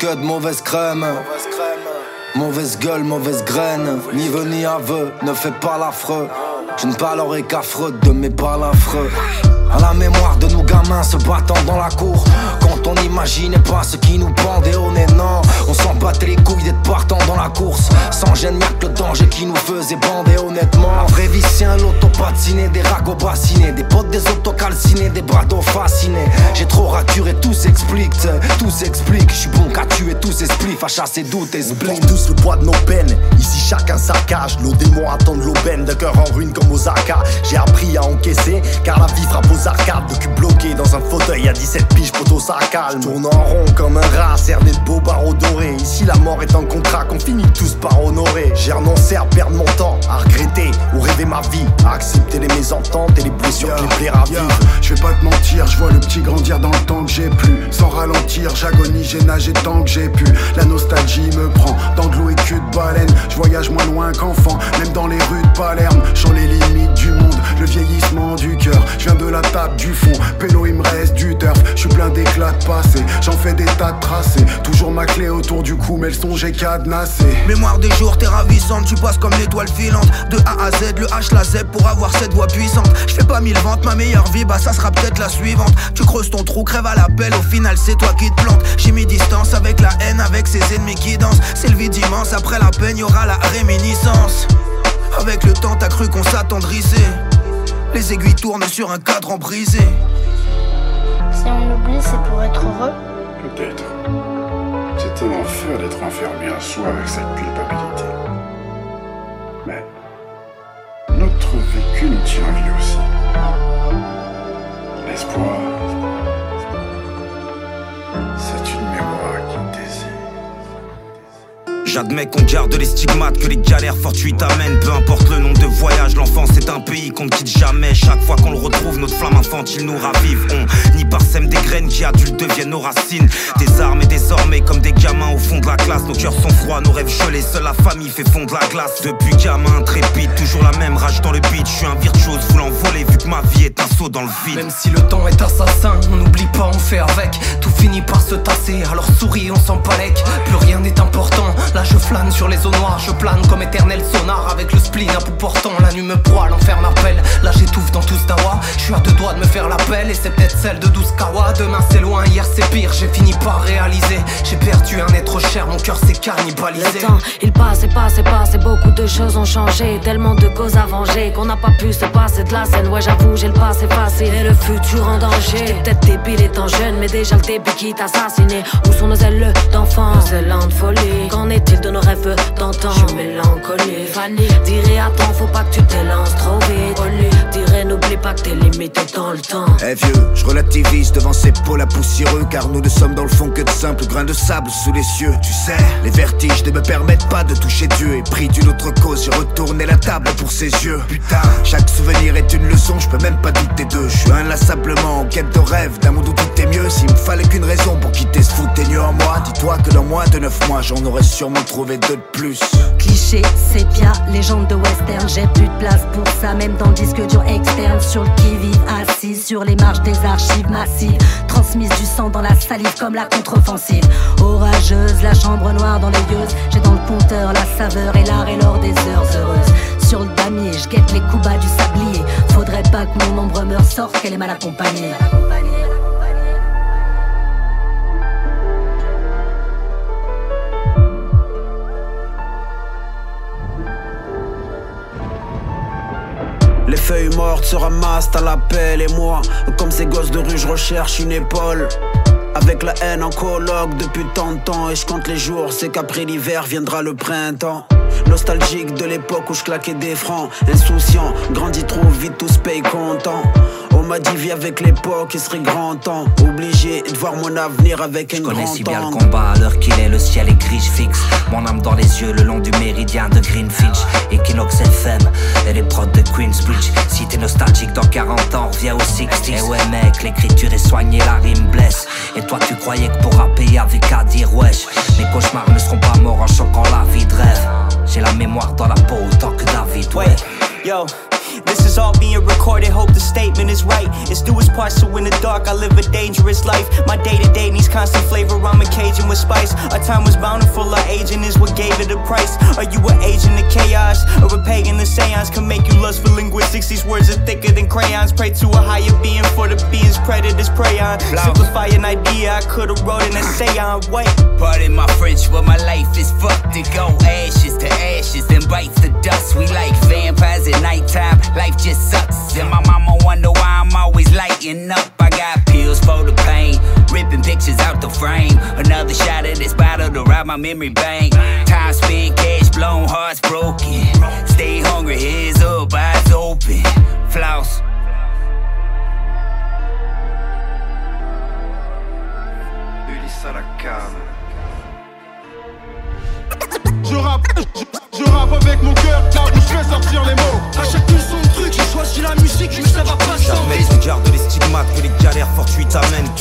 Scuds, mauvaise crème. Mauvaise gueule, mauvaise graine. Ni vœu ni aveu, ne fais pas l'affreux. Je ne parlerai qu'affreux de mes balles affreux. À la mémoire de gamins se battant dans la cour Quand on n'imaginait pas ce qui nous pendait au nez Non, on s'en battait les couilles d'être partant dans la course Sans gêne, y'a que le danger qui nous faisait bander honnêtement La vraie vie c'est un loto patiné, des ragots bassinés Des potes des autos calcinés, des brados fascinés J'ai trop raturé, tout s'explique, tout s'explique Je suis bon qu'à tuer tous ces spliffs, à chasser doute et On porte tous le poids de nos peines. Ici, chacun saccage. Nos démons attendent l'aubaine d'un cœur en ruine comme Osaka. J'ai appris à encaisser, car la vie frappe aux arcades. Le cul bloqué dans un fauteuil à 17 piges, poteau ça calme. Tourne en rond comme un rat, cerné de beaux barreaux dorés. Ici, la mort est un contrat qu'on finit tous par honorer. J'ai renoncé à perdre mon temps, à regretter ou rêver ma vie. À accepter les mésententes et les blessures qui Yeah, vivre. Je vais pas te mentir, je vois le petit grandir dans le temps que j'ai plus. Sans ralentir, j'agonie, j'ai nagé tant que j'ai pu. La nostalgie me prend dans de l'eau et cul de baleine. Je voyage moins loin qu'enfant, même dans les rues de Palerme. Sur les limites du monde, le vieillissement du cœur. Je viens de la table du fond, pélo il me reste du turf. Je suis plein d'éclats de passé, j'en fais des tas de tracés. Toujours ma clé autour du cou, mais le son j'ai cadenassé. Mémoire des jours, t'es ravissante, tu passes comme l'étoile filante. De A à Z, le H, la Z pour avoir cette voix puissante. Je fais pas mille ventes, ma meilleure vie, bah ça sera peut-être la suivante. Tu creuses ton trou, crève à l'appel, au final c'est toi qui te plante. J'ai mis distance avec la haine, avec ses ennemis qui dansent. C'est le vide immense, après la peine, y aura la réminiscence. Avec le temps, t'as cru qu'on s'attendrissait. Les aiguilles tournent sur un cadran brisé. Si on oublie, c'est pour être heureux. Peut-être. C'est un enfer d'être enfermé en soi avec cette culpabilité. Mais notre vécu nous tient en vie aussi. L'espoir, J'admets qu'on garde les stigmates, que les galères fortuites amènent. Peu importe le nom de voyage, l'enfance est un pays qu'on ne quitte jamais. Chaque fois qu'on le retrouve, notre flamme infantile nous ravive. On n'y parsème des graines qui adultes deviennent nos racines. Des armes et désormais, comme des gamins au fond de la classe, nos cœurs sont froids, nos rêves gelés. Seule la famille fait fondre la glace. Depuis gamin, intrépide, toujours la même rage dans le beat. Je suis un virtuose voulant voler, vu que ma vie est un saut dans le vide. Même si le temps est assassin, on n'oublie pas, on fait avec. Tout finit par se tasser, alors souris, on s'en palek. Plus rien n'est important, là je flâne sur les eaux noires. Je plane comme éternel sonar avec le spleen à bout portant. La nuit me broie, l'enfer m'appelle. Là j'étouffe dans tout ce dawa. Je suis à deux doigts de me faire l'appel et c'est peut-être celle de 12 kawa. Demain c'est loin, hier c'est pire. J'ai fini par réaliser. J'ai perdu un être cher, mon cœur s'est cannibalisé. Le temps, il passe et passe et passe et beaucoup de choses ont changé. Tellement de causes à venger qu'on n'a pas pu se passer de la scène. Ouais, j'avoue, j'ai le passé facile et le futur en danger. J'étais peut-être débile étant jeune, mais déjà le début qui t'a assassiné. Où sont nos ailes d'enfant, nos élans de folie Qu'en de nos rêves d'antan. Je suis mélancolique. Fanny dirait attends, faut pas que tu t'élances trop vite. Oli dirait n'oublie pas que t'es limité dans le temps. Eh vieux, je relativise devant ces pôles à poussiéreux Car nous ne sommes dans le fond que de simples grains de sable sous les cieux. Tu sais, les vertiges ne me permettent pas de toucher Dieu. Et pris d'une autre cause, j'ai retourné la table pour ses yeux. Putain, chaque souvenir est une leçon, je peux même pas douter d'eux. Je suis inlassablement en quête de rêve, d'un monde où tout est mieux. S'il me fallait qu'une raison pour quitter ce foutu en moi Dis-toi que dans moins de neuf mois, j'en aurais sûrement trouvé deux de plus Cliché, sépia, légende de western. J'ai plus de place pour ça, même dans le disque dur externe. Sur le qui-vive, assis sur les marches des archives massives. Transmise du sang dans la salive comme la contre-offensive. Orageuse, la chambre noire dans les yeux. J'ai dans le compteur la saveur et l'art et l'or des heures heureuses. Sur le damier, je guette les coups bas du sablier. Faudrait pas que mon ombre meure sorte qu'elle est mal accompagnée. Vie morte se ramasse à l'appel. Et moi, comme ces gosses de rue, je recherche une épaule. Avec la haine en colloque depuis tant de temps Et je compte les jours, c'est qu'après l'hiver viendra le printemps Nostalgique de l'époque où je claquais des francs Insouciant, grandit trop vite, tout se paye content on m'a dit vie avec l'époque, il serait grand temps. Obligé de voir mon avenir avec un grand temps Je connais si bien le combat à l'heure qu'il est, le ciel est gris, je fixe Mon âme dans les yeux le long du méridien de Greenfinch. Equinox FM et les prods de Queensbridge. Si t'es nostalgique dans 40 ans, reviens au 60 Eh ouais mec, l'écriture est soignée, la rime blesse. Et toi tu croyais que pour rapper avec à dire wesh. Mes cauchemars ne seront pas morts en choquant la vie de rêve. J'ai la mémoire dans la peau autant que David, ouais. Yo This is all being recorded, hope the statement is right. It's do its part, so in the dark, I live a dangerous life. My day to day needs constant flavor, I'm a Cajun with spice. Our time was bountiful, our aging is what gave it a price. Are you an agent of chaos, or a pagan? The seance can make you lust for linguistics. These words are thicker than crayons. Pray to a higher being for the beings predators prey on. Simplify an idea, I could've wrote an essay on. Wait. Pardon my French, but my life is fucked to go ashes to ashes, then bites the dust. We like vampires at nighttime life just sucks. And my mama wonder why I'm always lighting up. I got pills for the pain, ripping pictures out the frame. Another shot of this bottle to ride my memory bank. Time spent, cash blown, hearts broken. Stay hungry, heads up, eyes open. Floss. Ulysse à la cave. Je rappe, je, rappe Tu sais,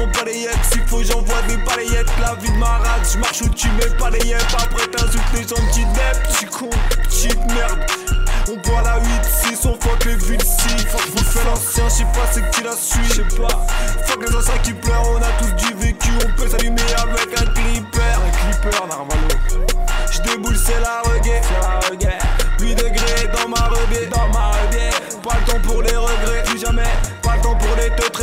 font s'il faut j'envoie des balayettes, la vie de marade, je marche où tu mets pas après t'insultes les gens qui dep, tu con, petite merde. On boit la 8-6, on fuck les villes si Fuck vous fait l'ancien, j'sais pas c'est qui la suit, j'sais pas. Fuck les anciens qui pleurent, on a tous du vécu. On peut s'allumer avec un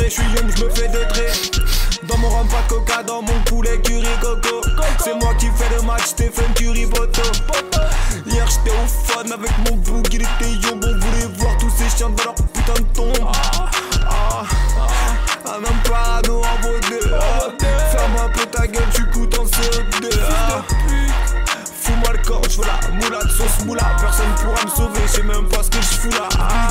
je suis young, je me fais des traits. Dans mon rhum, pas coca, dans mon poulet, curry, coco. C'est moi qui fais le match, Stephen Curry, poto. Hier, j'étais au fun avec mon bouc, il était young. On voulait voir tous ces chiens dans leur putain de tombe. Ah, ah, ah. un homme parano en mode Ferme un peu ta gueule, tu coûtes en CO2. Fous-moi le corps, je veux la moula de sauce moula. Personne pourra me sauver, je même pas ce que je fous là. Ah.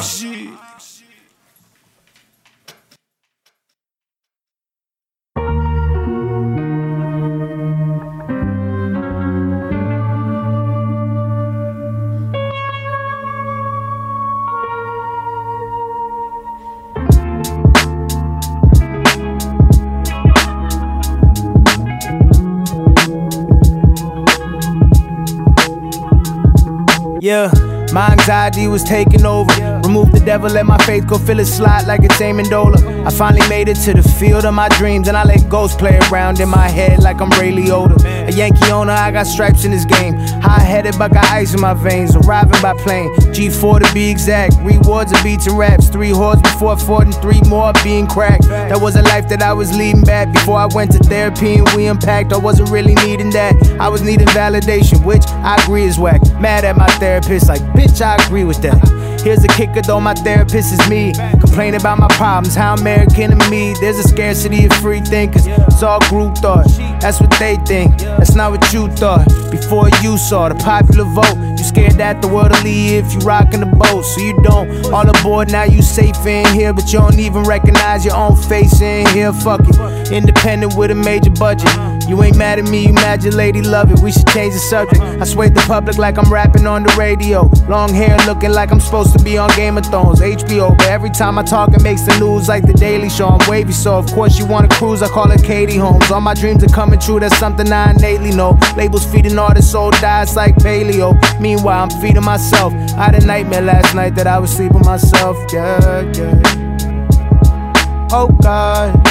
Yeah. My anxiety was taking over. Remove the devil, let my faith go fill it slot like it's Amendola. I finally made it to the field of my dreams, and I let ghosts play around in my head like I'm Ray Liotta. A Yankee owner, I got stripes in this game. High headed, but got ice in my veins. Arriving by plane, G4 to be exact. Rewards of beats and raps. Three whores before fought, and three more being cracked. That was a life that I was leading back before I went to therapy and we unpacked. I wasn't really needing that. I was needing validation, which I agree is whack. Mad at my therapist, like, bitch, I agree with that. Here's the kicker though, my therapist is me. Complain about my problems, how American to me. There's a scarcity of free thinkers. It's all group thought. That's what they think. That's not what you thought. Before you saw the popular vote, you scared that the world will leave if you rockin' the boat. So you don't. All aboard now, you safe in here, but you don't even recognize your own face in here. Fuck it. Independent with a major budget. You ain't mad at me, you mad your lady love it. We should change the subject. I sway the public like I'm rapping on the radio. Long hair looking like I'm supposed to be on Game of Thrones, HBO. But every time I talk, it makes the news like the Daily Show. I'm wavy, so of course you wanna cruise. I call it Katie Holmes. All my dreams are coming true, that's something I innately know. Labels feeding artists, soul dies like paleo. Meanwhile, I'm feeding myself. I had a nightmare last night that I was sleeping myself. Yeah, yeah. Oh God.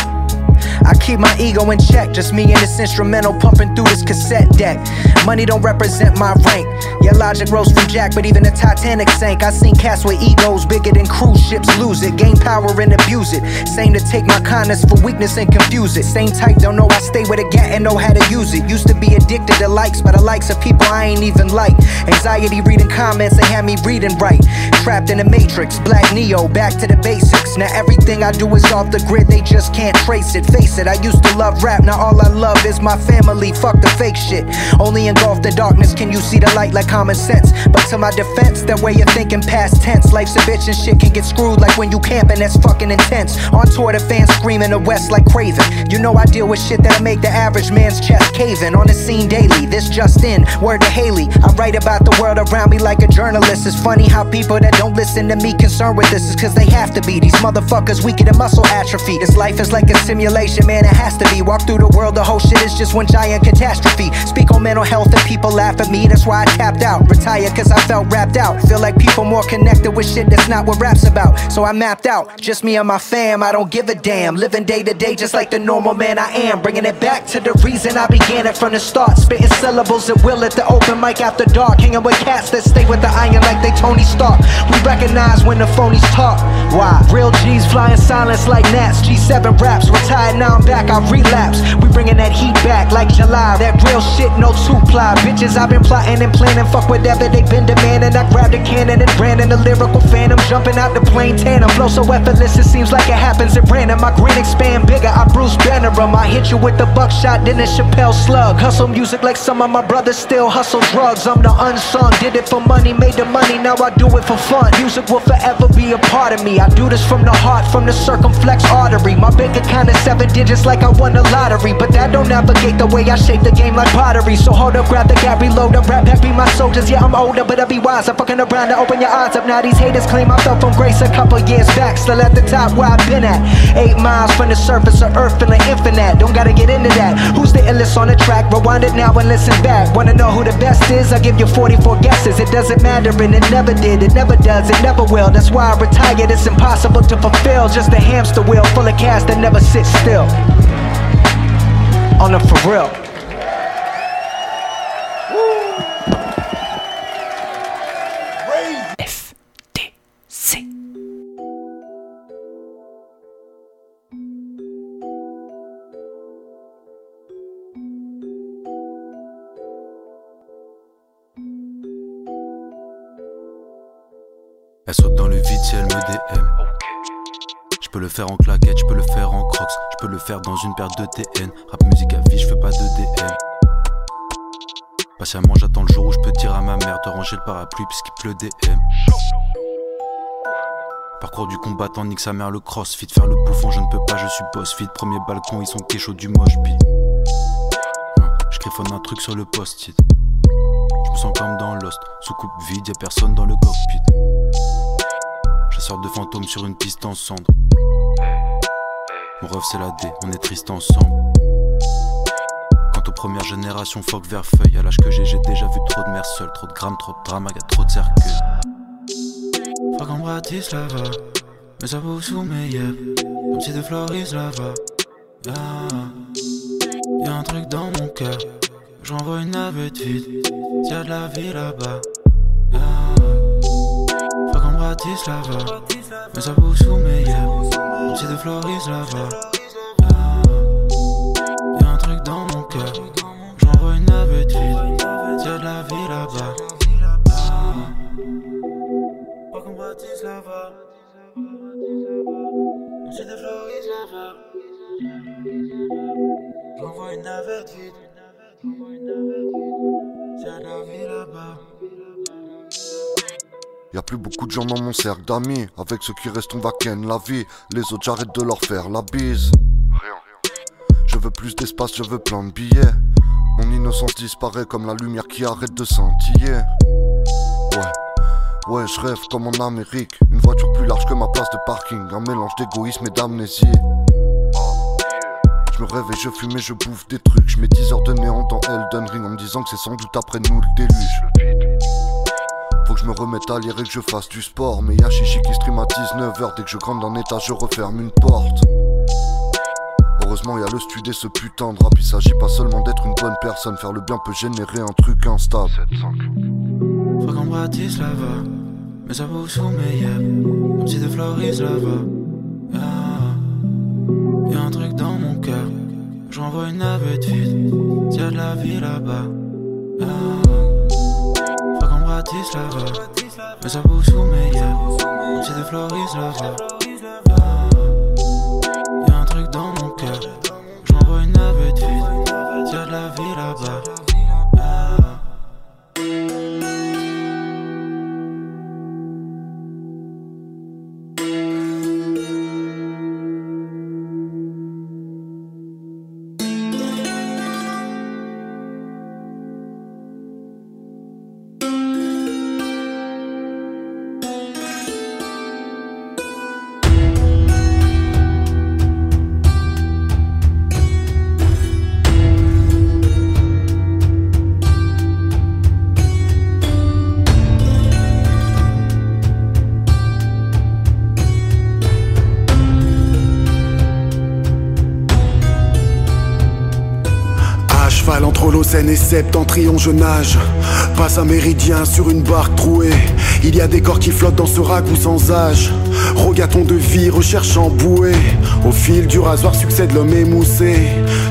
I keep my ego in check, just me and this instrumental pumping through this cassette deck. Money don't represent my rank. Yeah, logic rose from Jack, but even the Titanic sank. I seen cast with egos bigger than cruise ships lose it. Gain power and abuse it. Same to take my kindness for weakness and confuse it. Same type, don't know I stay with a gat and know how to use it. Used to be addicted to likes, but the likes of people I ain't even like. Anxiety reading comments, they had me reading right. Trapped in the matrix, black Neo, back to the basics. Now everything I do is off the grid, they just can't trace it. Face I used to love rap, now all I love is my family. Fuck the fake shit. Only engulfed in darkness can you see the light like common sense. But to my defense, that way you're thinking past tense. Life's a bitch and shit can get screwed like when you camping, that's fucking intense. On tour, the fans screaming the West like Craven. You know I deal with shit that'll make the average man's chest caving. On the scene daily, this just in. Word to Haley, I write about the world around me like a journalist. It's funny how people that don't listen to me concerned with this is cause they have to be. These motherfuckers weaker than muscle atrophy. This life is like a simulation, man, it has to be. Walk through the world, the whole shit is just one giant catastrophe. Speak on mental health and people laugh at me, that's why I tapped out. Retired cause I felt rapped out. Feel like people more connected with shit that's not what rap's about. So I mapped out, just me and my fam, I don't give a damn. Living day to day just like the normal man I am. Bringing it back to the reason I began it from the start. Spitting syllables at will at the open mic after dark. Hanging with cats that stay with the iron like they Tony Stark. We recognize when the phonies talk. Why? Real G's flying silence like gnats. G7 raps, retired now I'm back, I relapse. We bringing that heat back like July. That real shit, no two ply. Bitches, I've been plotting and planning. Fuck whatever they been demanding. I grabbed a cannon and ran in the lyrical phantom. Jumping out the plane tandem. Flow so effortless, it seems like it happens at random. My grin expand bigger, I Bruce Banner 'em. I hit you with the buckshot, then the Chappelle slug. Hustle music like some of my brothers still hustle drugs. I'm the unsung, did it for money, made the money, now I do it for fun. Music will forever be a part of me. I do this from the heart, from the circumflex artery. My bank account is seven digits like I won the lottery. But that don't navigate the way I shape the game like pottery. So hold up, grab the gap, reload up, rap happy my soldiers. Yeah, I'm older, but I be wise. I'm fucking around to open your eyes up. Now these haters claim I fell from grace a couple years back. Still at the top where I've been at. Eight miles from the surface of earth, feeling infinite. Don't gotta get into that. Who's the illest on the track? Rewind it now and listen back. Wanna know who the best is? I'll give you 44 guesses. It doesn't matter and it never did. It never does, it never will. That's why I retired. It's impossible to fulfill. Just a hamster wheel full of cash that never sits still. On the for real. Elle saute dans le vide si elle me DM. Je peux le faire en claquette, je peux le faire en crocs, je peux le faire dans une paire de TN. Rap musique à vie, je fais pas de DM. Patiemment, j'attends le jour où je peux dire à ma mère de ranger le parapluie puisqu'il pleut DM. Parcours du combattant, nique sa mère le crossfit. Faire le bouffon, je ne peux pas, je suis boss fit. Premier balcon, ils sont kéchos du moche pit. Je griffonne un truc sur le post-it. Je me sens comme dans Lost. Sous coupe vide, y'a personne dans le cockpit. Chasseur de fantômes sur une piste en cendre. Mon rêve c'est la D, on est triste ensemble. Quant aux premières générations, fuck vers feuille. À l'âge que j'ai, j'ai déjà vu trop de mères seules, trop de grammes, trop de drama, y'a trop de cercueils. Pas comme Bratislava, mais ça vaut sous mes yeux. Comme si de Floris là-bas. Yeah. Y'a un truc dans mon cœur, j'envoie une navette vide. Y'a de la vie là-bas. Bratislava, mais ça vaut sous mes yeux. Si de Floris là-bas. Y'a un truc dans mon cœur, j'envoie une navette vide. De la vie là-bas. Pas comme. C'est de Floris là-bas. J'envoie une navette vide. Y'a de la vie là-bas. Y'a plus beaucoup de gens dans mon cercle d'amis. Avec ceux qui restent, on va ken la vie. Les autres, j'arrête de leur faire la bise. Je veux plus d'espace, je veux plein de billets. Mon innocence disparaît comme la lumière qui arrête de scintiller. Ouais. Ouais, je rêve comme en Amérique. Une voiture plus large que ma place de parking. Un mélange d'égoïsme et d'amnésie. Je me rêve et je fume et je bouffe des trucs. Je mets 10 heures de néant dans Elden Ring en me disant que c'est sans doute après nous le déluge. Faut que je me remette à lire et que je fasse du sport. Mais y'a Chichi qui stream à 19h. Dès que je grimpe d'un étage, je referme une porte. Heureusement, y'a le studio et ce putain de rap. Il s'agit pas seulement d'être une bonne personne. Faire le bien peut générer un truc instable. Faut qu'on Bratislava, mais ça vaut sous mes yeux. Comme si de Floris là-bas. Yeah. Y'a un truc dans mon cœur, j'envoie une navette vide. Y'a de la vie là-bas. Yeah. Mais ça vaut sous mes yeux. Si de Floris là-bas. l'Océan et Septentrion, je nage. Passe un méridien sur une barque trouée. Il y a des corps qui flottent dans ce ragoût sans âge. Rogaton de vie, recherche en bouée. Au fil du rasoir succède l'homme émoussé.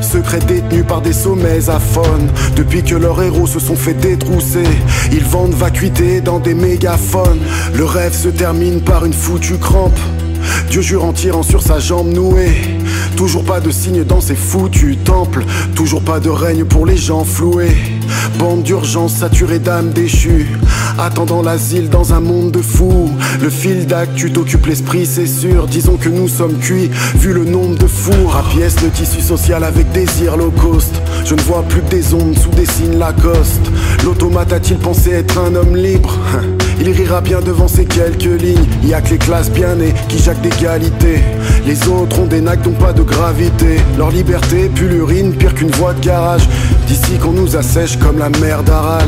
Secret détenu par des sommets aphones. Depuis que leurs héros se sont fait détrousser, ils vendent vacuité dans des mégaphones. Le rêve se termine par une foutue crampe. Dieu jure en tirant sur sa jambe nouée. Toujours pas de signe dans ces foutus temples. Toujours pas de règne pour les gens floués. Bande d'urgence saturée d'âmes déchues. Attendant l'asile dans un monde de fous. Le fil d'actu t'occupe l'esprit, c'est sûr. Disons que nous sommes cuits, vu le nombre de fours. À pièce le tissu social avec désir low cost. Je ne vois plus que des ondes sous des signes Lacoste. L'automate a-t-il pensé être un homme libre? Il rira bien devant ces quelques lignes. Y a que les classes bien nées qui jacquent d'égalité. Les autres ont des nacs dont pas de gravité. Leur liberté pue l'urine, pire qu'une voie de garage. D'ici qu'on nous assèche comme la mer d'Aral.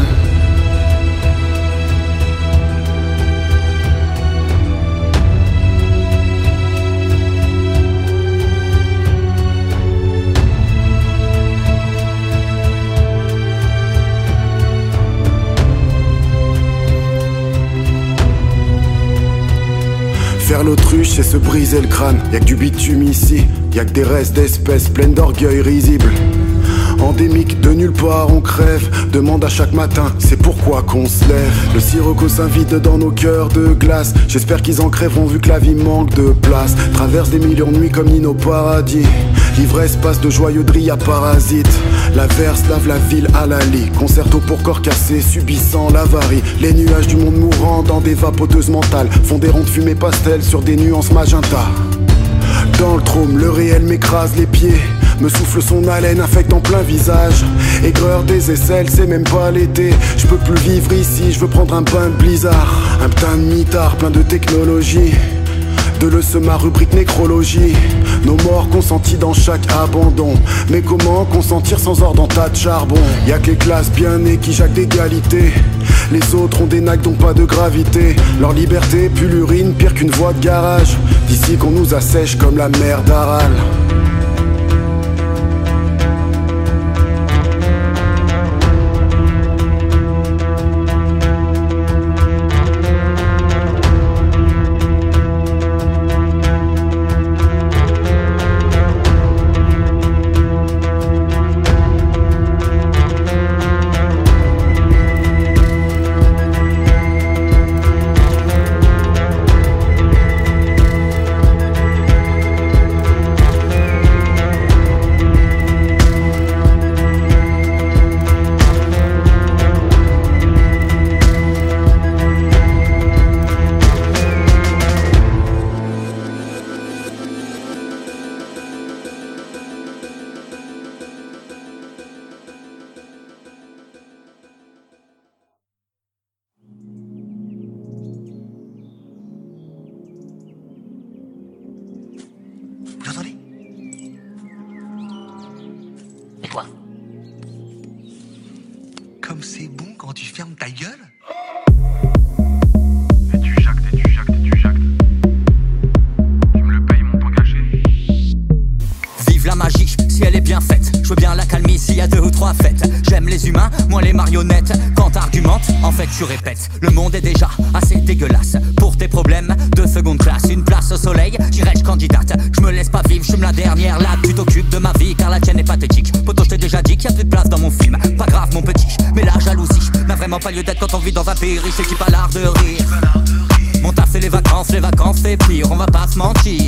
Faire l'autruche, c'est se briser le crâne. Y'a que du bitume ici, y'a que des restes d'espèces pleines d'orgueil risible. Endémique de nulle part, on crève. Demande à chaque matin, c'est pourquoi qu'on se lève. Le sirocco s'invite dans nos cœurs de glace. J'espère qu'ils en crèveront vu que la vie manque de place. Traverse des millions de nuits comme Nino Paradis. L'ivresse passe de joyauderie à parasite. L'averse lave la ville à la lit. Concerto pour corps cassé, subissant l'avarie. Les nuages du monde mourant dans des vapoteuses mentales font des ronds de fumée pastel sur des nuances magenta. Dans le trôme, le réel m'écrase les pieds. Me souffle son haleine, affecte en plein visage. Aigreur des aisselles, c'est même pas l'été. Je peux plus vivre ici, je veux prendre un bain de blizzard. Un putain de mitard plein de technologie. De le ma rubrique nécrologie. Nos morts consentis dans chaque abandon. Mais comment consentir sans ordre en tas de charbon? Y'a que les classes bien nées qui jacquent d'égalité. Les autres ont des nags dont pas de gravité. Leur liberté pue l'urine, pire qu'une voie de garage. D'ici qu'on nous assèche comme la mer d'Aral. Le monde est déjà assez dégueulasse. Pour tes problèmes de seconde classe, une place au soleil, j'irai-je candidate? Je me laisse pas vivre, je me la dernière là, tu t'occupes de ma vie car la tienne est pathétique. Poto, je t'ai déjà dit qu'il y a plus de place dans mon film. Pas grave, mon petit, mais la jalousie n'a vraiment pas lieu d'être quand on vit dans un pays riche et qui pas l'art de rire. Mon taf c'est les vacances, les vacances c'est pire, on va pas se mentir.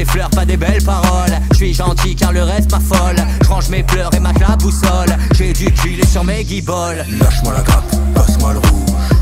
Des fleurs, pas des belles paroles. Je suis gentil car le reste m'affole. Je range mes pleurs et ma la boussole. J'ai du culer sur mes guiboles. Lâche-moi la grappe, passe-moi le rouge.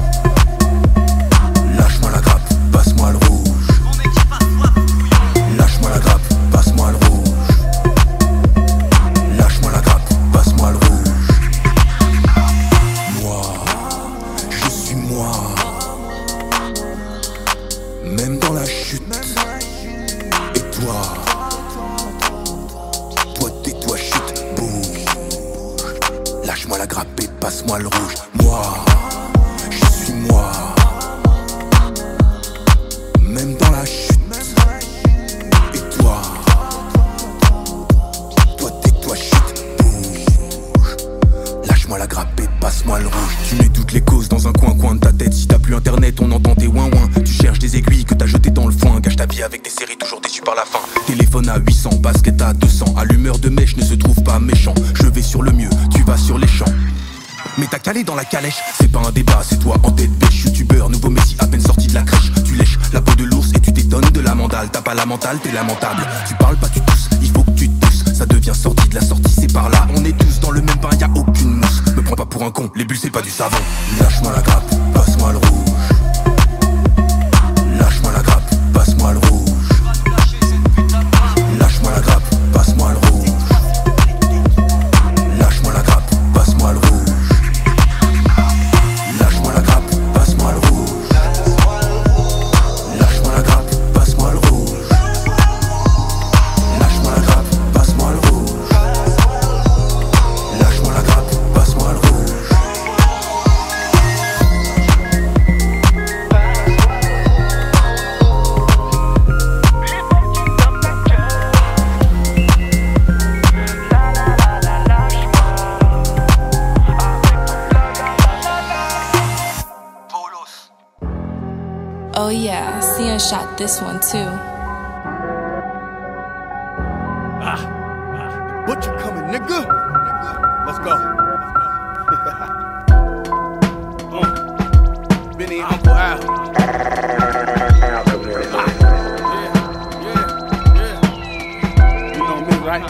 Right?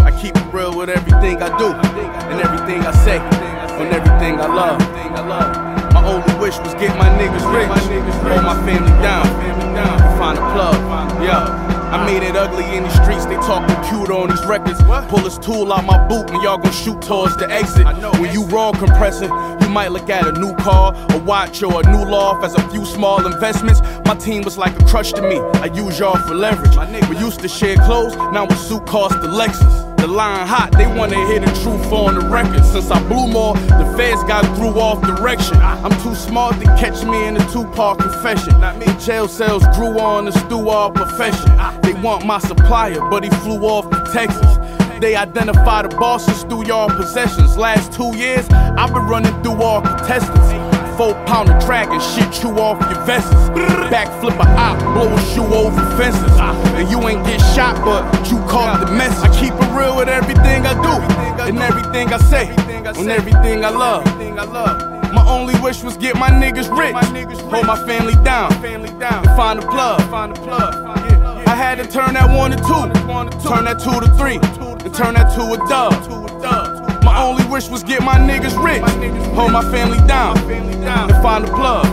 I keep it real with everything I do, and everything I say, and everything I love. My only wish was get my niggas rich, hold my family down, find a plug. Yeah. I made it ugly in these streets, they talk computer on these records. Pull this tool out my boot and y'all gon' shoot towards the exit. I know, When you raw compressing, you might look at a new car, a watch, or a new loft as a few small investments. My team was like a crush to me. I use y'all for leverage. We used to share clothes, now a suit cost the Lexus. The line hot, they wanna hear the truth on the record. Since I blew more, the feds got threw off direction. I'm too smart to catch me in a two-part confession. The jail cells grew on the stew all profession. They want my supplier, but he flew off to Texas. They identify the bosses through y'all possessions. Last two years, I've been running through all contestants. Four pound of drag and shit you off your vests. Backflip a op, blow a shoe over fences. And you ain't get shot, but you caught the mess. I keep it real with everything I do, and everything I say, and everything I love. My only wish was get my niggas rich, hold my family down, and find a plug. I had to turn that one to two, turn that two to three, and turn that to a dub. My only wish was get my niggas rich, hold my family down, and find a plug.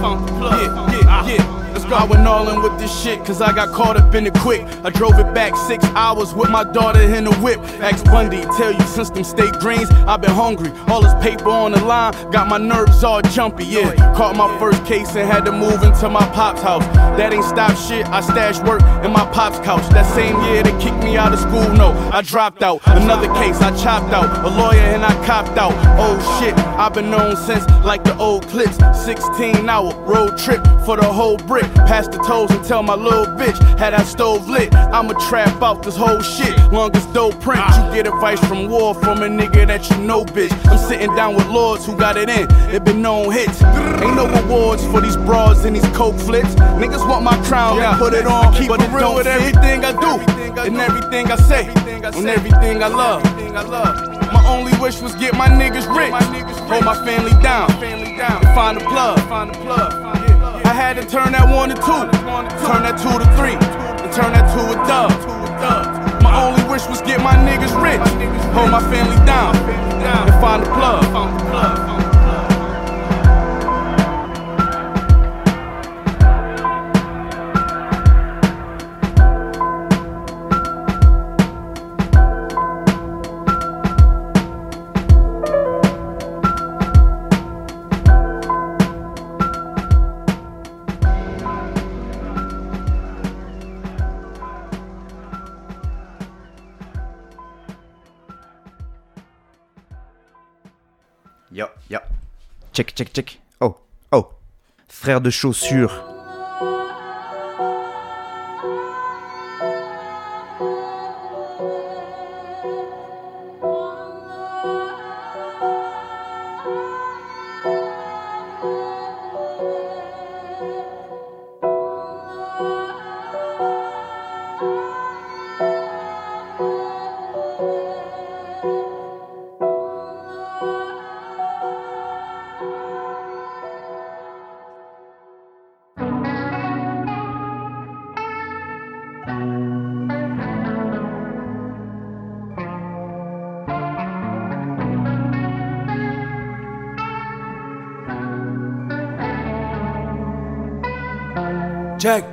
Yeah, yeah, yeah. I went all in with this shit, cause I got caught up in it quick. I drove it back six hours with my daughter in the whip. Ask Bundy, tell you since them state greens, I've been hungry. All this paper on the line, got my nerves all jumpy, yeah. Caught my first case and had to move into my pop's house. That ain't stop shit, I stashed work in my pop's couch. That same year they kicked me out of school, no, I dropped out. Another case, I chopped out. A lawyer and I copped out. Oh shit, I've been known since like the old clips. 16 hour road trip for the whole brick. Past the toes and tell my little bitch, had that stove lit. I'ma trap out this whole shit. Long as dope print. You get advice from war from a nigga that you know, bitch. I'm sitting down with lords who got it in. It been known hits. Ain't no rewards for these broads and these coke flips. Niggas want my crown, yeah. put it on. Keep but it real with everything I do, and everything I say, and everything I love. My only wish was get my niggas rich, hold my family down, and find a plug. I had to turn that one to two, turn that two to three, and turn that to a dub. My only wish was get my niggas rich, hold my family down, and find a plug. Check, check. Oh, oh. Frère de chaussures. Check.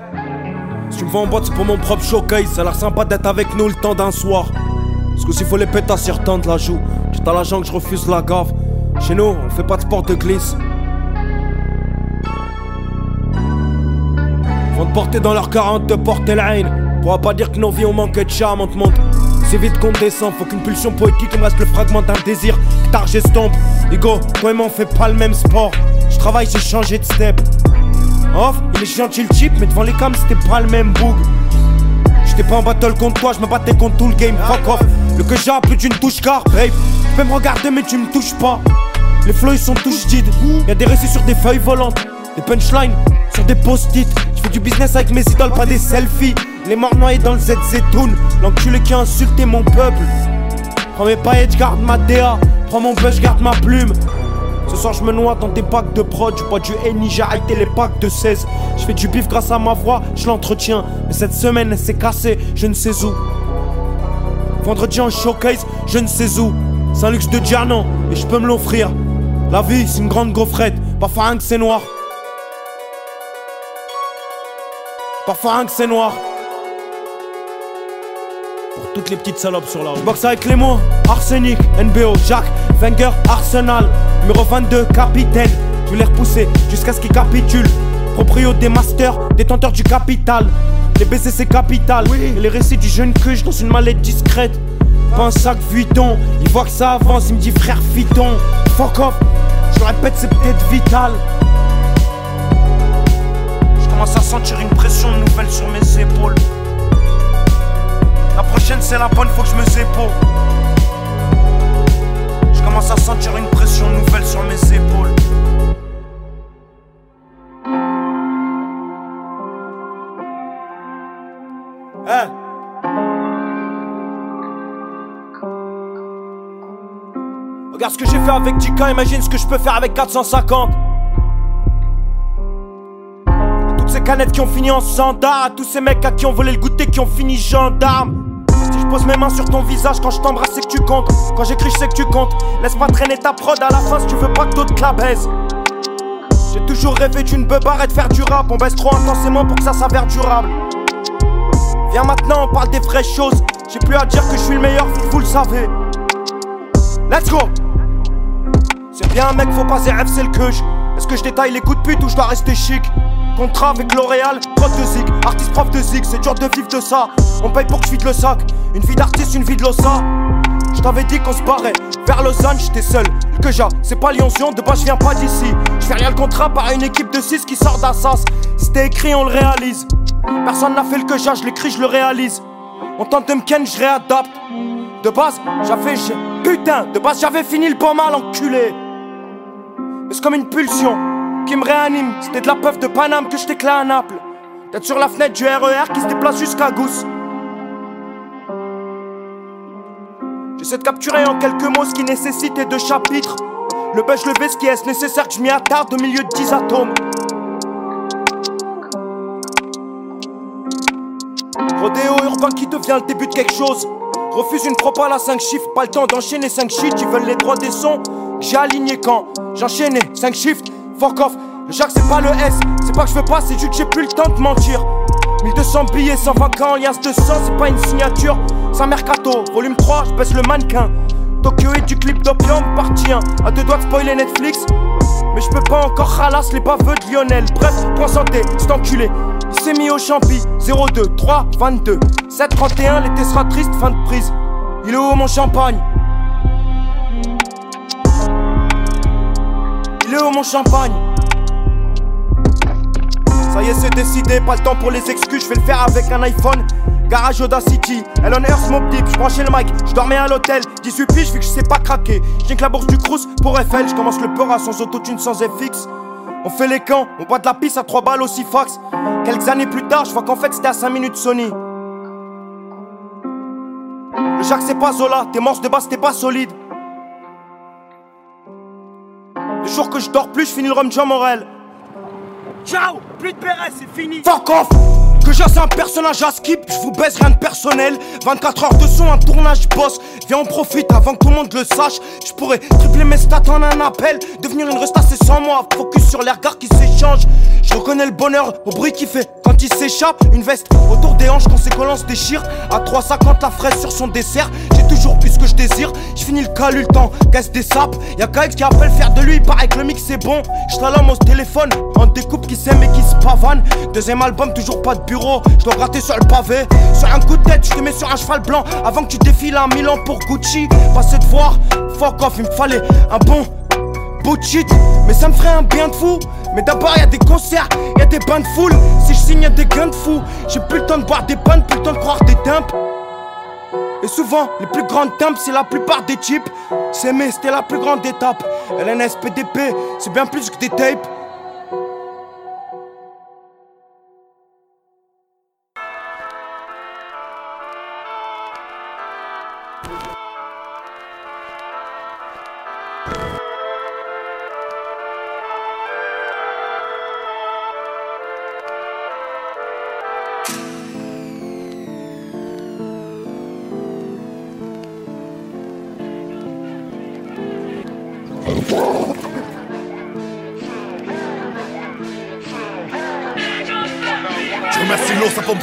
Si tu me vois en boîte, c'est pour mon propre showcase. Ça a l'air sympa d'être avec nous le temps d'un soir. Parce que s'il faut les pétasses, y retente la joue. J'ai à la jambe que je refuse la gaffe. Chez nous, on fait pas de sport de glisse. Vont te porter dans leur 40, te porter la haine. Pourra pas dire que nos vies ont manqué de charme, on te montre. C'est vite qu'on descend, faut qu'une pulsion poétique me reste le fragment d'un désir. Tard j'estompe. Ego, toi et moi on fait pas le même sport. Je travaille, j'ai changé de step. Off, il est gentil le chip, mais devant les cams c'était pas le même boug. J'étais pas en battle contre toi, je me battais contre tout le game, fuck off. Le que j'ai plus d'une touche car, babe. Tu peux me regarder, mais tu me touches pas. Les flows ils sont tous y Y'a des récits sur des feuilles volantes, des punchlines sur des post-it. Je fais du business avec mes idoles, pas des selfies. Les morts noyés dans le ZZ Toon, l'enculé qui a insulté mon peuple. Prends mes paillettes, garde ma DA. Prends mon buzz, garde ma plume. Ce soir je me noie dans des packs de prod, je bois du Henny, j'ai arrêté les packs de 16 Je fais du bif grâce à ma voix, je l'entretiens. Mais cette semaine elle s'est cassée, je ne sais où. Vendredi en showcase, je ne sais où. C'est un luxe de dire non, et je peux me l'offrir. La vie c'est une grande gaufrette, parfois rien que c'est noir. Parfois rien que c'est noir. Pour toutes les petites salopes sur la route Boxe avec les mots, Arsenic, NBO, Jack, Wenger, Arsenal Numéro 22, capitaine. Je les repousser jusqu'à ce qu'ils capitulent. Proprio des masters, détenteurs du capital. Les baisers c'est capital. Et les récits du jeune cuche dans une mallette discrète. pas un sac Vuitton. Il voit que ça avance, il me dit frère Fiton. Fuck off, je le répète, c'est peut-être vital. Je commence à sentir une pression nouvelle sur mes épaules. La prochaine c'est la bonne, faut que je me épaule. Commence à sentir une pression nouvelle sur mes épaules. Hein? Regarde ce que j'ai fait avec 10K, imagine ce que je peux faire avec 450. toutes ces canettes qui ont fini en sandar, à tous ces mecs à qui ont volé le goûter qui ont fini gendarme. Je pose mes mains sur ton visage quand je t'embrasse, c'est que tu comptes. Quand j'écris, je sais que tu comptes. Laisse pas traîner ta prod à la fin si tu veux pas que d'autres la baise. J'ai toujours rêvé d'une beubare et de faire du rap. On baisse trop intensément pour que ça s'avère durable. Viens maintenant, on parle des vraies choses. J'ai plus à dire que je suis le meilleur, vous le savez. Let's go! C'est bien, mec, faut pas ZF, c'est le kush. Est-ce que je détaille les coups de pute ou je dois rester chic? Contrat avec L'Oréal, prof de zig, artiste prof de zig, c'est dur de vivre de ça. On paye pour que je vide le sac. Une vie d'artiste, une vie de l'ossa. Je t'avais dit qu'on se barrait vers Lausanne, j'étais seul. Que j'ai, c'est pas Lyon-Sion, de base je viens pas d'ici. Je fais rien le contrat par une équipe de 6 qui sort d'Assas. C'était écrit, on le réalise. Personne n'a fait le que j'ai, je l'écris, je le réalise. On tente de me ken, je réadapte. De base, j'avais. Putain, de base, j'avais fini le pas mal, enculé. Mais c'est comme une pulsion qui me réanime. C'était de la peuf de Paname que je à Naples. D'être sur la fenêtre du RER qui se déplace jusqu'à Gousse. J'essaie de capturer en quelques mots ce qui nécessitait deux chapitres. Le buzz, le ce qui est nécessaire que je m'y attarde au milieu de 10 atomes. Rodéo urbain qui devient le début de quelque chose. Refuse une propale à 5 chiffres, pas le temps d'enchaîner 5 shit. Ils veulent les droits des sons. J'ai aligné quand? J'enchaînais 5 chiffres, fuck off. Le Jacques c'est pas le S, c'est pas que je veux pas, c'est juste que j'ai plus le temps de mentir. 1200 billets, 120 ans, liasse de sang, c'est pas une signature. Un mercato, volume 3, je baisse le mannequin. Tokyo et du clip d'opium, parti 1. À deux doigts de spoiler Netflix. Mais je peux pas encore ralasse les baveux de Lionel. Bref, point santé, c'est enculé. Il s'est mis au champi 02 3 22 7 31 l'été sera triste fin de prise Il est où mon champagne? Il est où mon champagne Ça y est c'est décidé Pas le temps pour les excuses Je vais le faire avec un iPhone Garage Audacity, Elon Earth, mon je branchais le mic, je dormais à l'hôtel, 18 piges vu que je sais pas craquer. J'ai la bourse du Crous pour Eiffel, je commence le peur à sans autotune, sans FX. On fait les camps, on boit de la pisse à 3 balles aussi fax. Quelques années plus tard, je vois qu'en fait c'était à 5 minutes Sony. Le Jacques c'est pas Zola, tes morses de base c'était pas solide. Que je dors plus, je finis le rhum Jean Morel. Ciao, plus de PRS, c'est fini. Fuck off! Que j'ai un personnage à skip, je vous baisse rien de personnel. 24 heures de son, un tournage boss. Viens, on profite avant que tout le monde le sache. Je pourrais tripler mes stats en un appel. Devenir une resta, c'est sans moi. Focus sur les regards qui s'échangent. Je reconnais le bonheur au bruit qu'il fait quand il s'échappe. Une veste autour des hanches se déchirent. À 3,50 la fraise sur son dessert. J'ai toujours plus ce que je désire. Je finis le calu le temps, casse des sapes. Y'a KX qui appelle faire de lui, il paraît que le mix c'est bon. L'homme au téléphone, en découpe qui s'aime et qui se pavane. Deuxième album, toujours pas de bureau je dois gratter sur le pavé. Sur un coup de tête, je te mets sur un cheval blanc avant que tu défiles un Milan pour Gucci. Passer de voir, fuck off, il me fallait un bon bout Mais ça me ferait un bien de fou. Mais d'abord, y a des concerts, y a des bains de foule. Si je signe, des gains de fou. J'ai plus le temps de boire des pannes, plus le temps de croire des timpes. Et souvent, les plus grandes timpes, c'est la plupart des types. S'aimer, c'était la plus grande étape. LNS, PDP, c'est bien plus que des tapes.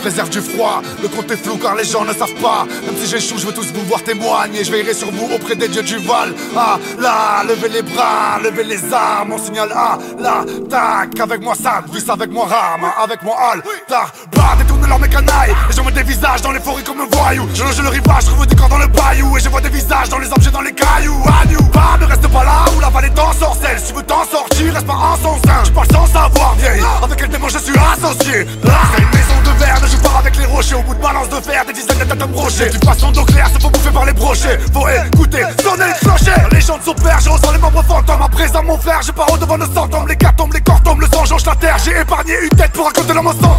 Préserve du froid. Le compte est flou car les gens ne savent pas. Même si j'échoue, je veux tous vous voir témoigner. Je veillerai sur vous auprès des dieux du Val. Ah là, levez les bras, levez les armes. On signale ah là, tac. Avec moi ça, vis avec moi rame, avec moi al, tac. Bah, détournez leur mes canailles. Et j'en mets des visages dans les forêts comme un voyou. Je longe le rivage, je des corps dans le bayou. Et je vois des visages dans les objets, dans les cailloux. Agnew, bah, ne reste pas là où la vallée t'en sorcelle. Si tu veux t'en sortir, reste pas en son sein. Je parle sans savoir, vieille. Avec quel démon je suis associé. Là, les. Au bout de balance de fer, des dizaines à me brocher. Du poisson d'eau claire, se faut bouffer par les brochets. Faut écouter, sonner le clocher. Les gens s'opèrent, je ressens les membres fantômes. À présent, mon frère, je pars au devant de cent Les gars tombent, les corps tombent, le sang jonche la terre. J'ai épargné une tête pour raconter l'homme en cent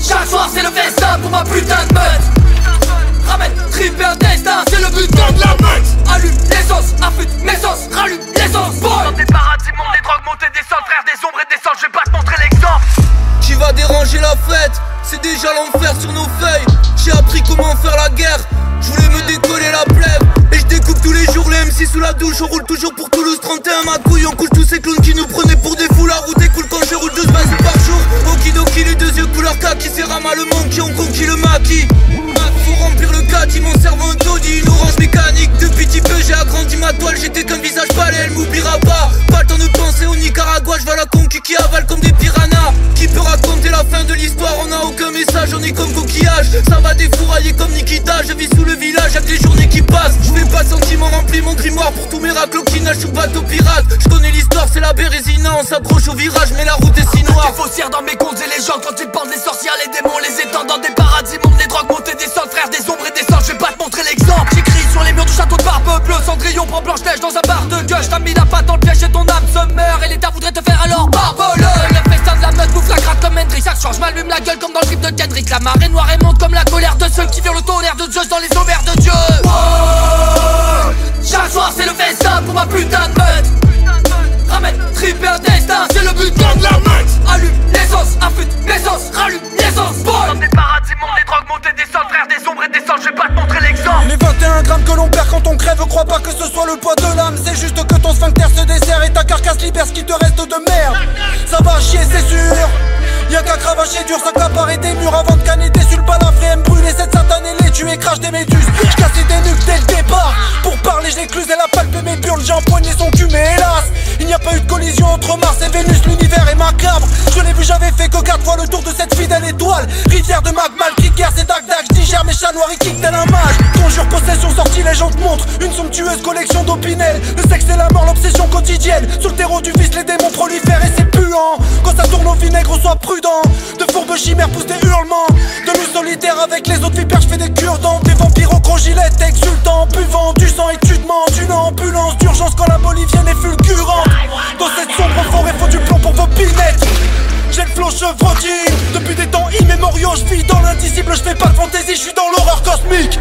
Chaque soir, c'est le festin pour ma putain de meute. Ramène, tripe un destin, c'est le but de la meute. Allume l'essence, affûte mes sens, rallume l'essence, boy. Dans des paradis, monde des drogues, montées, descendre, frère des ombres et des je vais pas te montrer l'exemple. Déranger la fête C'est déjà l'enfer sur nos feuilles. J'ai appris comment faire la guerre. Je voulais me décoller la plèbe Et je découpe tous les jours les MC sous la douche On roule toujours pour Toulouse 31 ma couille On couche tous ces clowns qui nous prenaient pour des fous La route cool quand je roule 12 bases par jour Okidoki les deux yeux couleur kaki C'est Rama le monde qui ont conquis le maquis Faut remplir le caddy Mon cerveau un taudis Une orange mécanique. Depuis petit peu j'ai agrandi ma toile J'étais qu'un visage palais Elle m'oubliera pas. Pas le temps de penser au Nicaragua Je vois la concu qui avale comme des piranhas. Qui peut raconter la fin de l'histoire? On a aucun message On est comme coquillage Ça va défourailler comme Nikita Je vis sous le village avec des journées qui passent. Je fais pas sentiment rempli mon grimoire pour tous mes raclos qui nagent sur bateau pirate. Je connais l'histoire c'est la bérésina On s'approche au virage mais la route est si noire. Des faussaires dans mes contes et les gens quand ils parlent des sorcières Les démons les étendent dans des paradis Montent les drogues montées des sols frères des ombres et des sols Je vais pas te montrer l'exemple. J'écris sur les murs du château de barbe bleu Cendrillon prend blanche-neige dans un bar de gueule. T'as mis la patte dans le piège et ton âme se meurt. Et l'état voudrait te faire alors barbeleux. Le festin de la meute bouffe la comme Hendrix. Soir je m'allume la gueule comme dans le clip de Kendrick. La marée noire et monte comme la colère de ceux qui virent le tonnerre de Zeus dans les ovaires de Dieu. Chaque soir c'est le festin pour ma putain de meute. Ramène, triper un destin, c'est le but de la meute. Allume l'essence, affûte l'essence, rallume des paradis, monte les drogues, montées des sols, frère des ombres et des sols, je vais pas te montrer l'exemple. Les 21 grammes que l'on perd quand on crève, crois pas que ce soit le poids de l'âme. C'est juste que ton sphincter se dessert et ta carcasse libère ce qui te reste de merde. Ça va chier c'est sûr Y'a qu'à cravacher dur, s'accaparer des murs avant de canner sur le balafré, me brûler cette satanée les tuer, crache des méduses. J'cassais des nuques dès le départ. Pour parler, j'écluse, elle a palpé mes burles, j'ai empoigné son cul, mais hélas, il n'y a pas eu de collision entre Mars et Vénus, l'univers est macabre. Je l'ai vu, j'avais fait que quatre fois le tour de cette fidèle étoile. Rivière de magma, le kicker, c'est Dag Dag, digère mes chats noirs, kick tel un mage. Conjure, possession, sortie, les gens te montrent une somptueuse collection d'opinel. Le sexe et la mort, l'obsession quotidienne. Sur le terreau du vice, les démons prolifèrent et c'est puant. Quand ça tourne au vinaigre, sois prudent. De fourbes chimères poussent des hurlements. De loup solitaire avec les autres vipères, je fais des cure-dents. Des vampires au congilettes, exultants, buvant du sang et tu demandes une ambulance d'urgence quand la bolivienne est fulgurante. Dans cette sombre forêt, faut du plomb pour vos pinettes. J'ai le flow chevrotine Depuis des temps immémoriaux je vis dans l'indicible. Je fais pas de fantaisie, je suis dans l'horreur cosmique.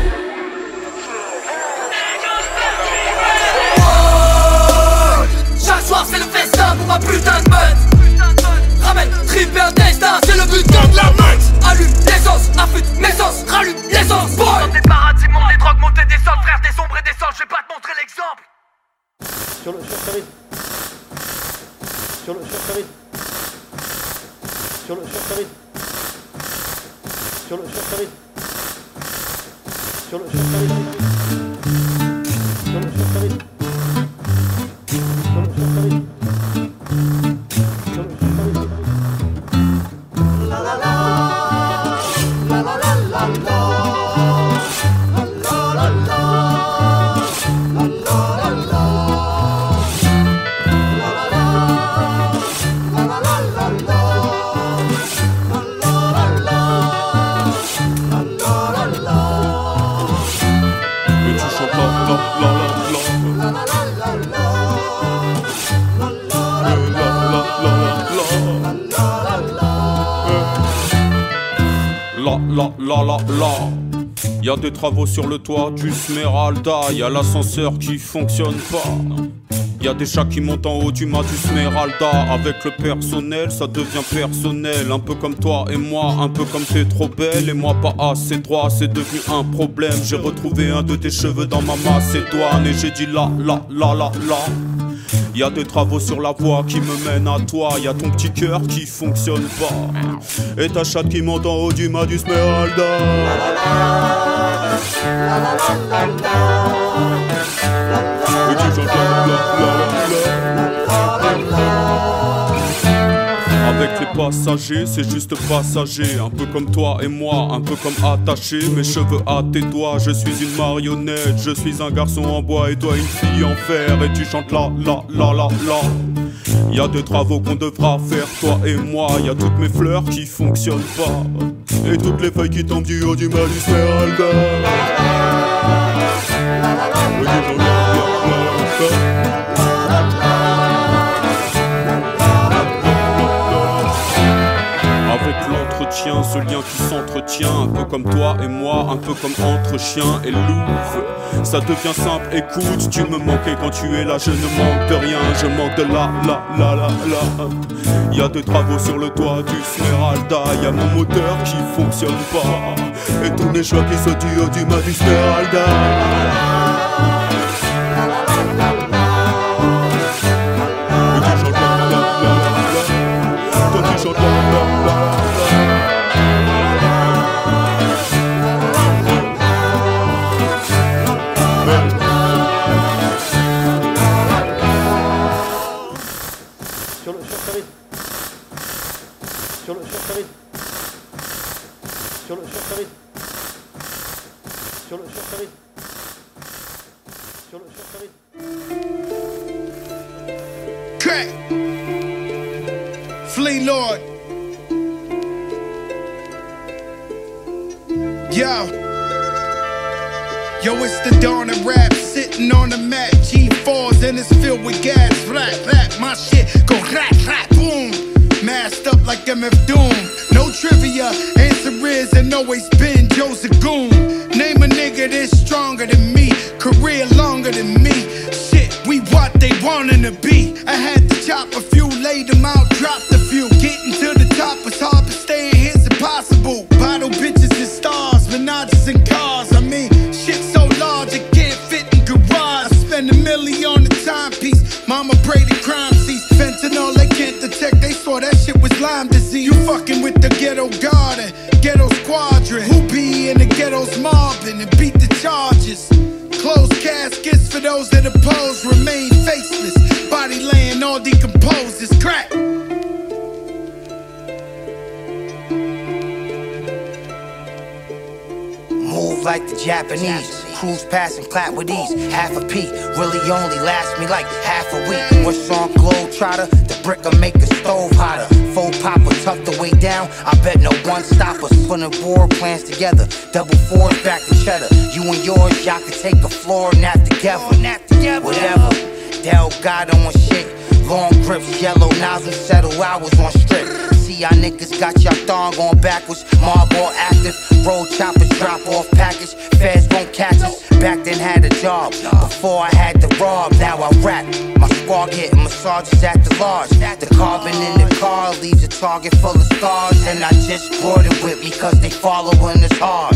Chaque soir c'est le festin pour ma putain de meute. Ramène, triper un destin, c'est le but. De la meute. Allume l'essence, affûte mes sens, rallume l'essence, boy. Dans des paradis, monte des drogues, montées des sols, frère des ombres et des je vais pas te montrer l'exemple. Sur le, sur le, sur Farid Sur le, sur Farid Sur le, sur Farid Sur le, sur Farid Sur le, travaux sur le toit du Smeralda, y l'ascenseur qui fonctionne pas. Y a des chats qui montent en haut du mât du Smeralda. Avec le personnel, ça devient personnel. Un peu comme toi et moi, un peu comme t'es trop belle. Et moi pas assez droit, c'est devenu un problème. J'ai retrouvé un de tes cheveux dans ma macédoine. Et j'ai dit la la la la la. Y a des travaux sur la voie qui me mènent à toi. Y a ton petit cœur qui fonctionne pas. Et ta chatte qui monte en haut du mât du. Avec les passagers, c'est juste passager. Un peu comme toi et moi, un peu comme attaché. Mes cheveux à tes doigts, je suis une marionnette. Je suis un garçon en bois et toi une fille en fer. Et tu chantes la la la la la. Y a des travaux qu'on devra faire, toi et moi. Y a toutes mes fleurs qui fonctionnent pas. Et toutes les feuilles qui tombent du haut du mal du ce lien qui s'entretient, un peu comme toi et moi, un peu comme entre chien et louve. Ça devient simple, écoute, tu me manquais quand tu es là, je ne manque de rien, je manque de la, la, la, la, la. Y a des travaux sur le toit du Smeralda, y a mon moteur qui fonctionne pas, et tous les choix qui du haut du mât du Smeralda. Milli on the timepiece. Mama pray the crime cease. Fentanyl they can't detect. They saw that shit was Lyme disease. You fucking with the ghetto garden, ghetto squadron. Who be in the ghettos mobbing and beat the charges? Closed caskets for those that oppose remain faceless. Body laying all decomposed. It's crack. Move like the Japanese. Cruise past and clap with ease. Half a P really only lasts me like half a week. What's on Globetrotter? The brick'll make the stove hotter. Faux popper tuck the way down. I bet no one stop us. Putting war plans together. Double fours back to cheddar. You and yours, y'all could take a floor nap together. Whatever. Delgado on shit. Long grips, yellow nozzle settle. Was on strip. See y'all niggas got y'all thong on backwards. Marble active, roll choppers, drop off package. Feds won't catch us. Back then had a job. Before I had to rob, now I rap. My squad getting massages at the lodge. The carbon in the car leaves a target full of scars. And I just brought it with me cause they following us hard.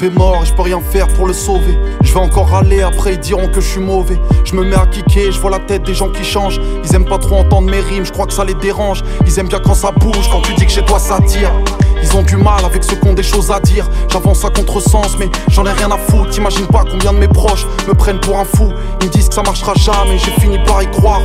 Je peux rien faire pour le sauver. Je vais encore râler, après ils diront que je suis mauvais. Je me mets à kicker, je vois la tête des gens qui changent. Ils aiment pas trop entendre mes rimes, je crois que ça les dérange. Ils aiment bien quand ça bouge, quand tu dis que chez toi ça tire. Ils ont du mal avec ceux qui ont des choses à dire. J'avance à contresens, mais j'en ai rien à foutre. T'imagines pas combien de mes proches me prennent pour un fou. Ils me disent que ça marchera jamais, j'ai fini par y croire.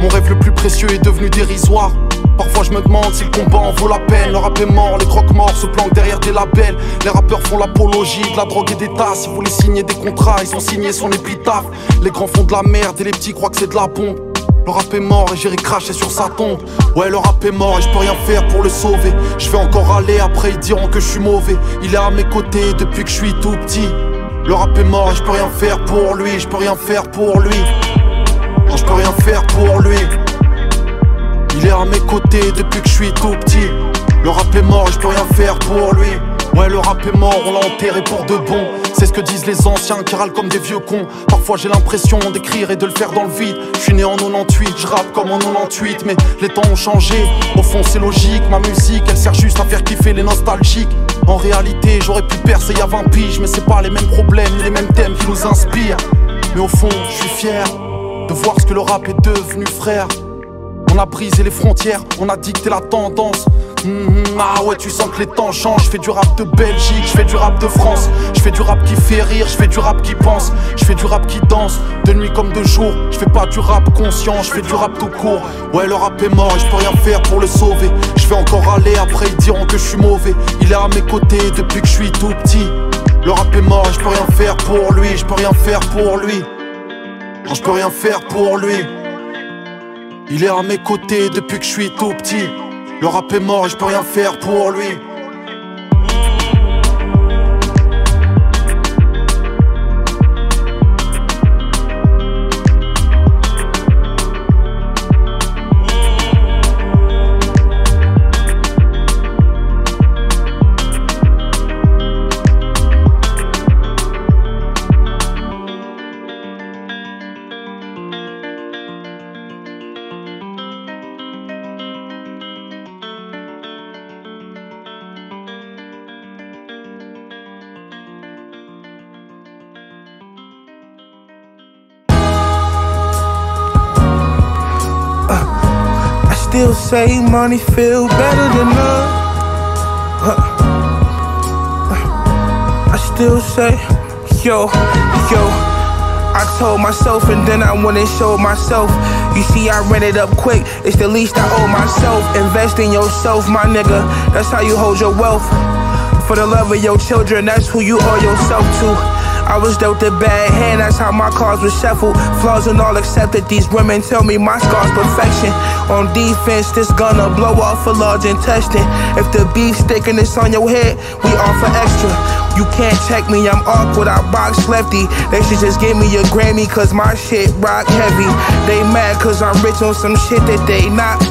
Mon rêve le plus précieux est devenu dérisoire. Parfois je me demande si le combat en vaut la peine. Le rap est mort, les croque-morts se planquent derrière des labels. Les rappeurs font l'apologie de la drogue et des tasses. Vous voulez signer des contrats, ils ont signé son épitaphe. Les grands font de la merde et les petits croient que c'est de la bombe. Le rap est mort et j'irai cracher sur sa tombe. Ouais, le rap est mort et je peux rien faire pour le sauver. Je vais encore aller, après ils diront que je suis mauvais. Il est à mes côtés depuis que je suis tout petit. Le rap est mort et je peux rien faire pour lui, je peux rien faire pour lui. Je peux rien faire pour lui. Il est à mes côtés depuis que je suis tout petit. Le rap est mort je peux rien faire pour lui. Ouais, le rap est mort, on l'a enterré pour de bon. C'est ce que disent les anciens qui râlent comme des vieux cons. Parfois j'ai l'impression d'écrire et de le faire dans le vide. Je suis né en 98, je rappe comme en 98, mais les temps ont changé. Au fond, c'est logique, ma musique elle sert juste à faire kiffer les nostalgiques. En réalité, j'aurais pu percer il y a 20 piges, mais c'est pas les mêmes problèmes ni les mêmes thèmes qui nous inspirent. Mais au fond, je suis fier de voir ce que le rap est devenu, frère. On a brisé les frontières, on a dicté la tendance. Mhm, ah ouais, tu sens que les temps changent. Je fais du rap de Belgique, je fais du rap de France. Je fais du rap qui fait rire, je fais du rap qui pense. Je fais du rap qui danse, de nuit comme de jour. Je fais pas du rap conscient, je fais du rap tout court. Ouais, le rap est mort et je peux rien faire pour le sauver. Je vais encore aller, après ils diront que je suis mauvais. Il est à mes côtés depuis que je suis tout petit. Le rap est mort et je peux rien faire pour lui, je peux rien faire pour lui. Je peux rien faire pour lui. Il est à mes côtés depuis que je suis tout petit. Le rap est mort et je peux rien faire pour lui. Still say money feel better than love. I still say, yo, yo. I told myself and then I went and showed myself. You see, I ran it up quick, it's the least I owe myself. Invest in yourself, my nigga, that's how you hold your wealth. For the love of your children, that's who you owe yourself to. I was dealt a bad hand, that's how my cards were shuffled. Flaws and all accepted, these women tell me my scar's perfection. On defense, this gonna blow off a large intestine. If the beef sticking it's on your head, we offer extra. You can't check me, I'm awkward, I box lefty. They should just give me a Grammy, cause my shit rock heavy. They mad cause I'm rich on some shit that they not.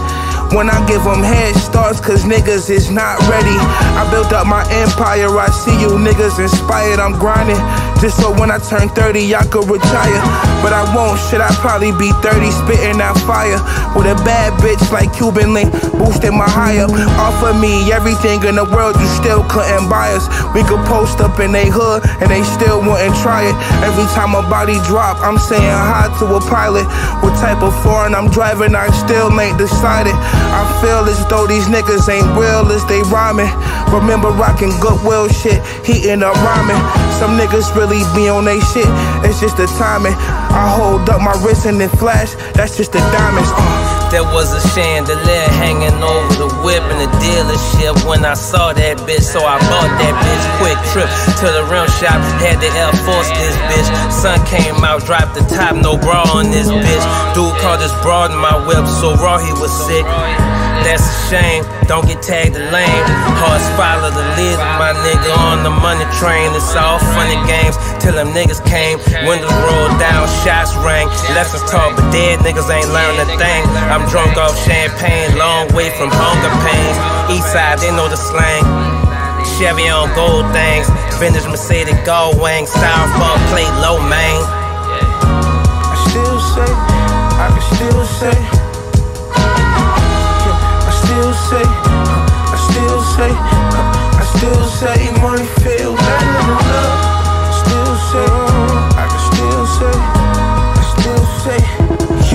When I give them head starts, cause niggas is not ready. I built up my empire, I see you niggas inspired, I'm grinding. Just so when I turn 30, I could retire. But I won't, should I probably be 30, spitting out fire. With a bad bitch like Cuban Link, boosting my high up. Offer me everything in the world, you still couldn't buy us. We could post up in they hood, and they still wouldn't try it. Every time a body drop, I'm saying hi to a pilot. What type of foreign I'm driving, I still ain't decided. I feel as though these niggas ain't real as they rhyming. Remember rocking goodwill shit, heating up rhyming. Some niggas really be on they shit, it's just the timing. I hold up my wrist and it flash, that's just the diamonds. Uh. There was a chandelier hanging over the whip in the dealership when I saw that bitch. So I bought that bitch. Quick trip to the rim shop, had the Air Force this bitch. Sun came out, dropped the top, no bra on this bitch. Dude called this broad in my whip, so raw he was sick. That's a shame, don't get tagged a lame. Horse follow the lead, my nigga on the money train. It's all funny games till them niggas came. Windows rolled down, shots rang. Lessons taught, but dead niggas ain't learned a thing. I'm drunk off champagne, long way from hunger pains. East side, they know the slang. Chevy on gold things, vintage Mercedes gold wing, styrofoam plate, low main. I still say, I can still say,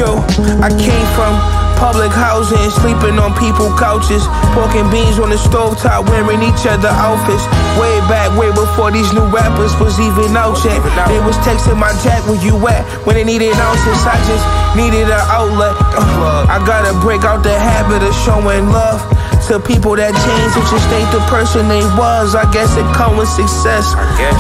I came from public housing, sleeping on people couches, porking beans on the stove top, wearing each other outfits. Way back, way before these new rappers was even out yet. They was texting my jack where you at when they needed ounces. I just needed an outlet. I gotta break out the habit of showing love. To people that changed, it just ain't the person they was. I guess it come with success. I guess.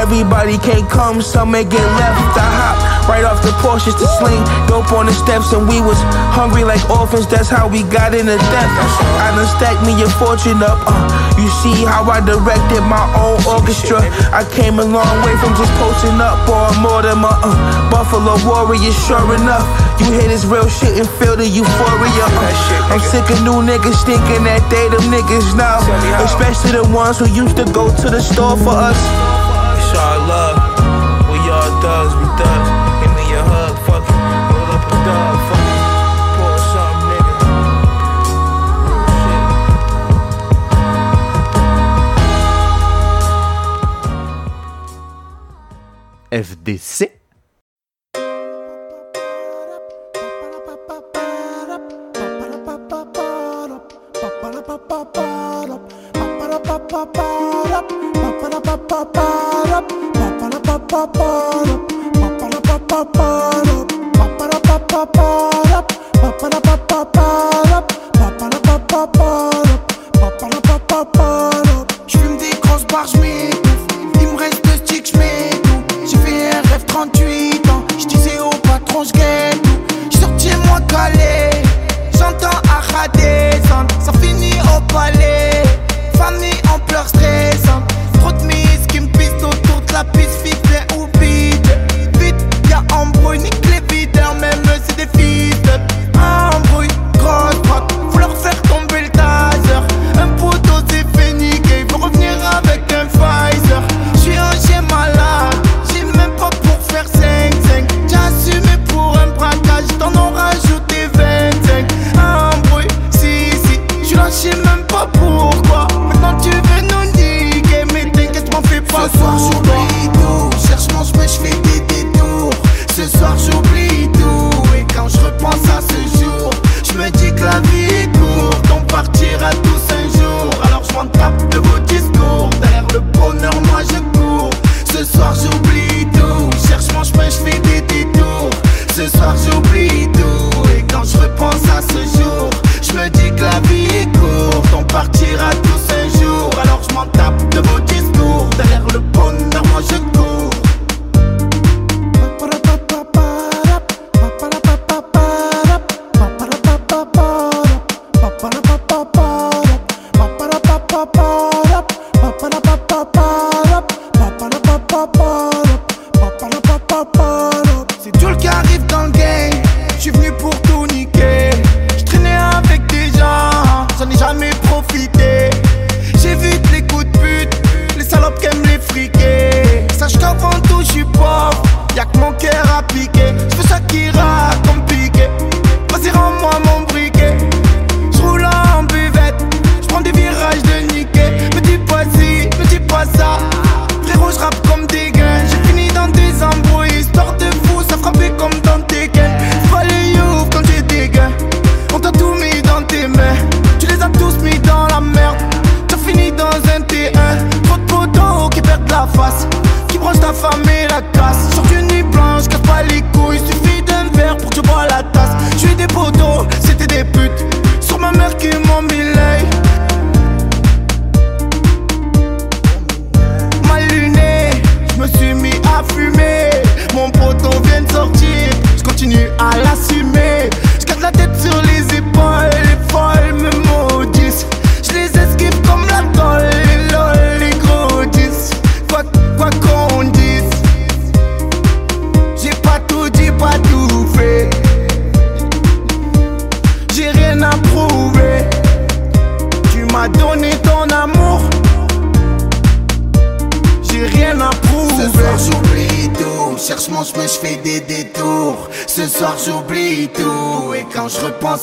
Everybody can't come, some may get left. I hop Right off the Porsches to sling dope on the steps, and we was hungry like orphans. That's how we got in the depth. I done stacked me a fortune up. Uh, you see how I directed my own orchestra. I came a long way from just posting up on more than my uh, Buffalo Warriors. Sure enough, you hear this real shit and feel the euphoria. Uh, I'm sick of new niggas thinking that they them niggas now, especially the ones who used to go to the store for us. It's all love. We all thugs, we thugs. FDC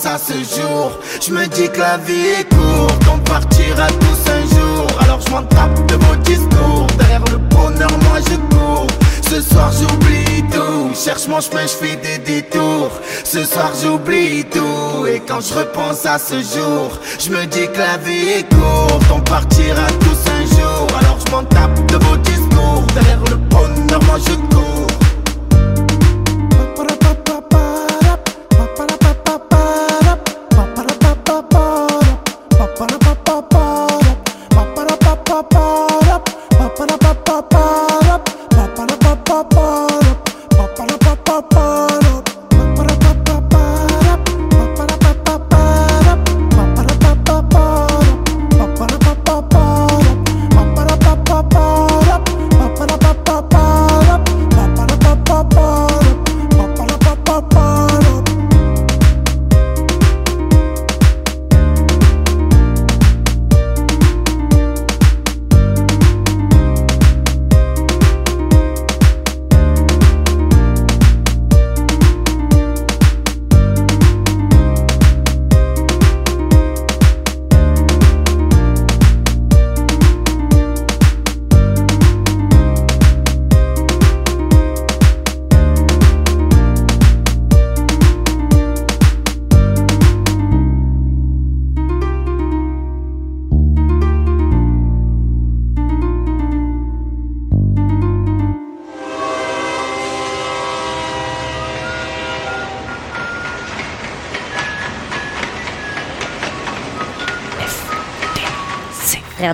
à ce jour. Je me dis que la vie est courte, on partira tous un jour. Alors je m'en tape de vos discours. Derrière le bonheur, moi je cours. Ce soir j'oublie tout, cherche mon chemin, je fais des détours. Ce soir j'oublie tout, et quand je repense à ce jour, je me dis que la vie est courte, on partira tous un jour. Alors je m'en tape de vos discours, derrière le bonheur, moi je cours